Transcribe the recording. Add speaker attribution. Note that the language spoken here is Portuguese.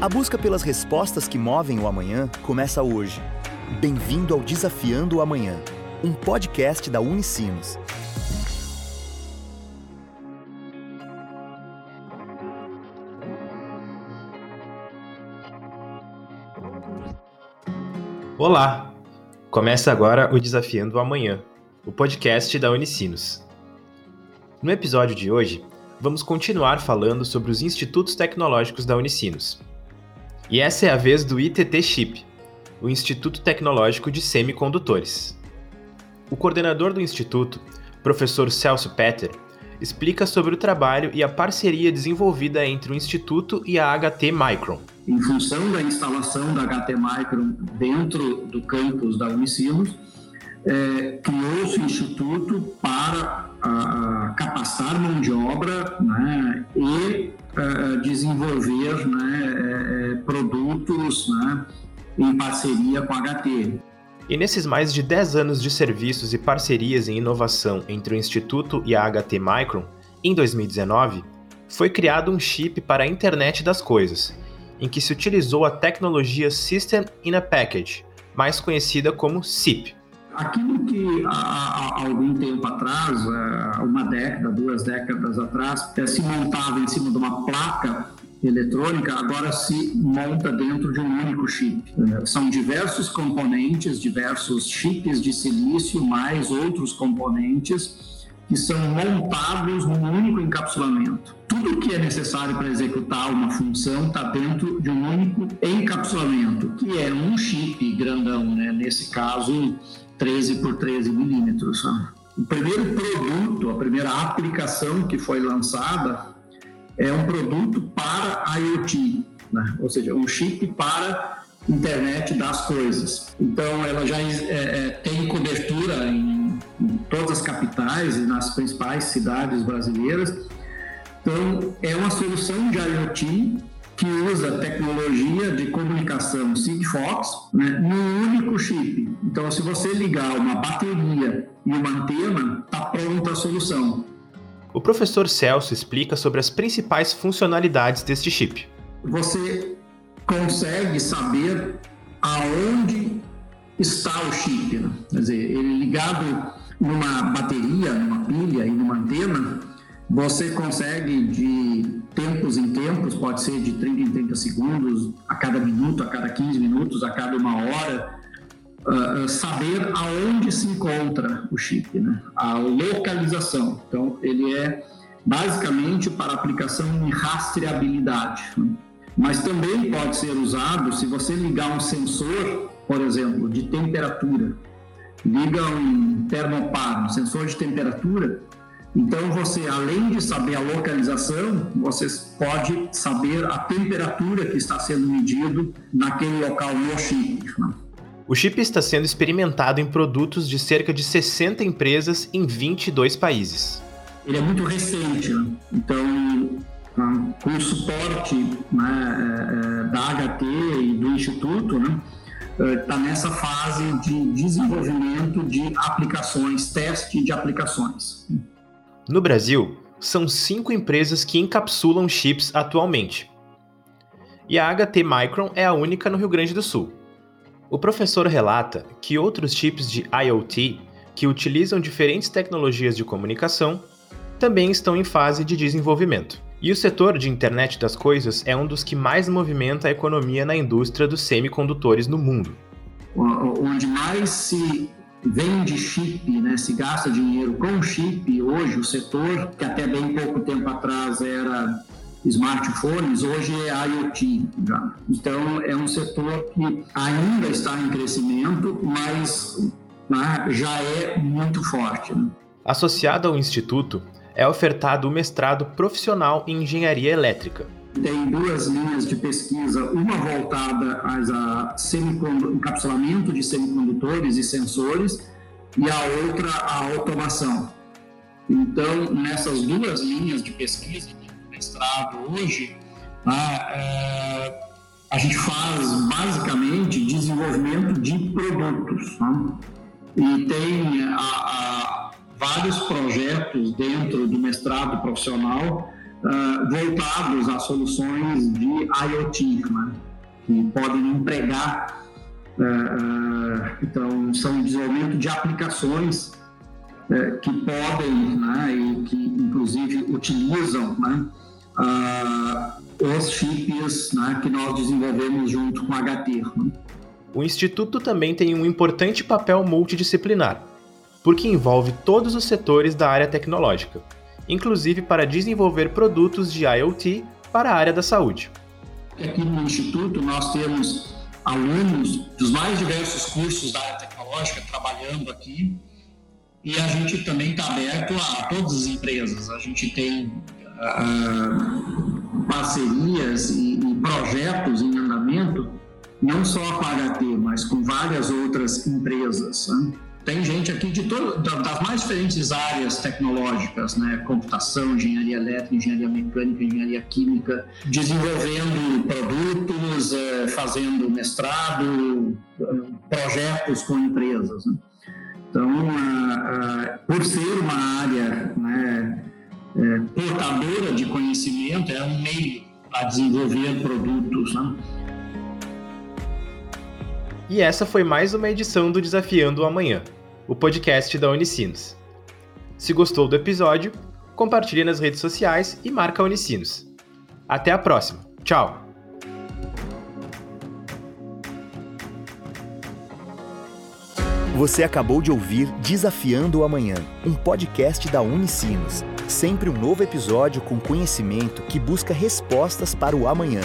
Speaker 1: A busca pelas respostas que movem o amanhã começa hoje. Bem-vindo ao Desafiando o Amanhã, um podcast da Unicinos.
Speaker 2: Olá! Começa agora o Desafiando o Amanhã, o podcast da Unicinos. No episódio de hoje, vamos continuar falando sobre os institutos tecnológicos da Unicinos. E essa é a vez do ITT Chip, o Instituto Tecnológico de Semicondutores. O coordenador do instituto, professor Celso Petter, explica sobre o trabalho e a parceria desenvolvida entre o instituto e a HT Micron.
Speaker 3: Em função da instalação da HT Micron dentro do campus da Unicinos, é, criou-se o instituto para a, capacitar mão de obra né, e a, desenvolver né, é, produtos né, em parceria com a HT.
Speaker 2: E nesses mais de 10 anos de serviços e parcerias em inovação entre o Instituto e a HT Micron, em 2019, foi criado um chip para a internet das coisas, em que se utilizou a tecnologia System in a Package, mais conhecida como SIP.
Speaker 3: Aquilo que há, algum tempo atrás, é, uma década, duas décadas atrás, é, se montava em cima de uma placa eletrônica, agora se monta dentro de um único chip. É, são diversos componentes, diversos chips de silício, mais outros componentes que são montados num único encapsulamento. Tudo que é necessário para executar uma função está dentro de um único encapsulamento, que é um chip grandão, né? nesse caso 13 por 13 milímetros. O primeiro produto, a primeira aplicação que foi lançada é um produto para IoT, né? ou seja, um chip para internet das coisas. Então, ela já é, é, tem cobertura em, em todas as capitais e nas principais cidades brasileiras. Então, é uma solução de IoT que usa tecnologia de comunicação Sigfox né, no único chip. Então, se você ligar uma bateria e uma antena, está pronta a solução.
Speaker 2: O professor Celso explica sobre as principais funcionalidades deste chip.
Speaker 3: Você consegue saber aonde está o chip. Né? Quer dizer, ele ligado numa bateria, numa pilha e numa antena, você consegue de tempos em tempos, pode ser de 30 em 30 segundos, a cada minuto, a cada 15 minutos, a cada uma hora, uh, saber aonde se encontra o chip, né? a localização. Então, ele é basicamente para aplicação em rastreabilidade. Né? Mas também pode ser usado se você ligar um sensor, por exemplo, de temperatura, liga um termopar, um sensor de temperatura, então você, além de saber a localização, você pode saber a temperatura que está sendo medido naquele local no chip. Né?
Speaker 2: O chip está sendo experimentado em produtos de cerca de 60 empresas em 22 países.
Speaker 3: Ele é muito recente, né? então com o suporte né, é, é, da HT e do Instituto, né, está nessa fase de desenvolvimento de aplicações, teste de aplicações.
Speaker 2: No Brasil, são cinco empresas que encapsulam chips atualmente. E a HT Micron é a única no Rio Grande do Sul. O professor relata que outros chips de IoT, que utilizam diferentes tecnologias de comunicação, também estão em fase de desenvolvimento. E o setor de internet das coisas é um dos que mais movimenta a economia na indústria dos semicondutores no mundo.
Speaker 3: Onde mais se vende chip, né, se gasta dinheiro com chip, hoje o setor, que até bem pouco tempo atrás era smartphones, hoje é IoT. Já. Então, é um setor que ainda está em crescimento, mas né, já é muito forte. Né?
Speaker 2: Associado ao Instituto, é ofertado o mestrado profissional em engenharia elétrica,
Speaker 3: tem duas linhas de pesquisa, uma voltada a encapsulamento de semicondutores e sensores e a outra a automação. Então, nessas duas linhas de pesquisa de mestrado hoje, a, é, a gente faz basicamente desenvolvimento de produtos. Né? E tem a, a, vários projetos dentro do mestrado profissional uh, voltados a soluções de IoT, né? que podem empregar, uh, uh, então são desenvolvimento de aplicações que podem né, e que inclusive utilizam né, os chips né, que nós desenvolvemos junto com a HT. Né?
Speaker 2: O Instituto também tem um importante papel multidisciplinar, porque envolve todos os setores da área tecnológica inclusive para desenvolver produtos de IoT para a área da saúde.
Speaker 3: Aqui no Instituto nós temos alunos dos mais diversos cursos da área tecnológica trabalhando aqui e a gente também está aberto a todas as empresas. A gente tem uh, parcerias e, e projetos em andamento, não só com a HT, mas com várias outras empresas. Né? Tem gente aqui de todo, das mais diferentes áreas tecnológicas, né? Computação, engenharia elétrica, engenharia mecânica, engenharia química, desenvolvendo produtos, eh, fazendo mestrado, eh, projetos com empresas. Né? Então, por ser uma área né, eh, portadora de conhecimento, é um meio a desenvolver produtos. Né?
Speaker 2: E essa foi mais uma edição do Desafiando o Amanhã, o podcast da Unicinos. Se gostou do episódio, compartilhe nas redes sociais e marca Unicinos. Até a próxima. Tchau!
Speaker 1: Você acabou de ouvir Desafiando o Amanhã, um podcast da Unicinos. Sempre um novo episódio com conhecimento que busca respostas para o amanhã.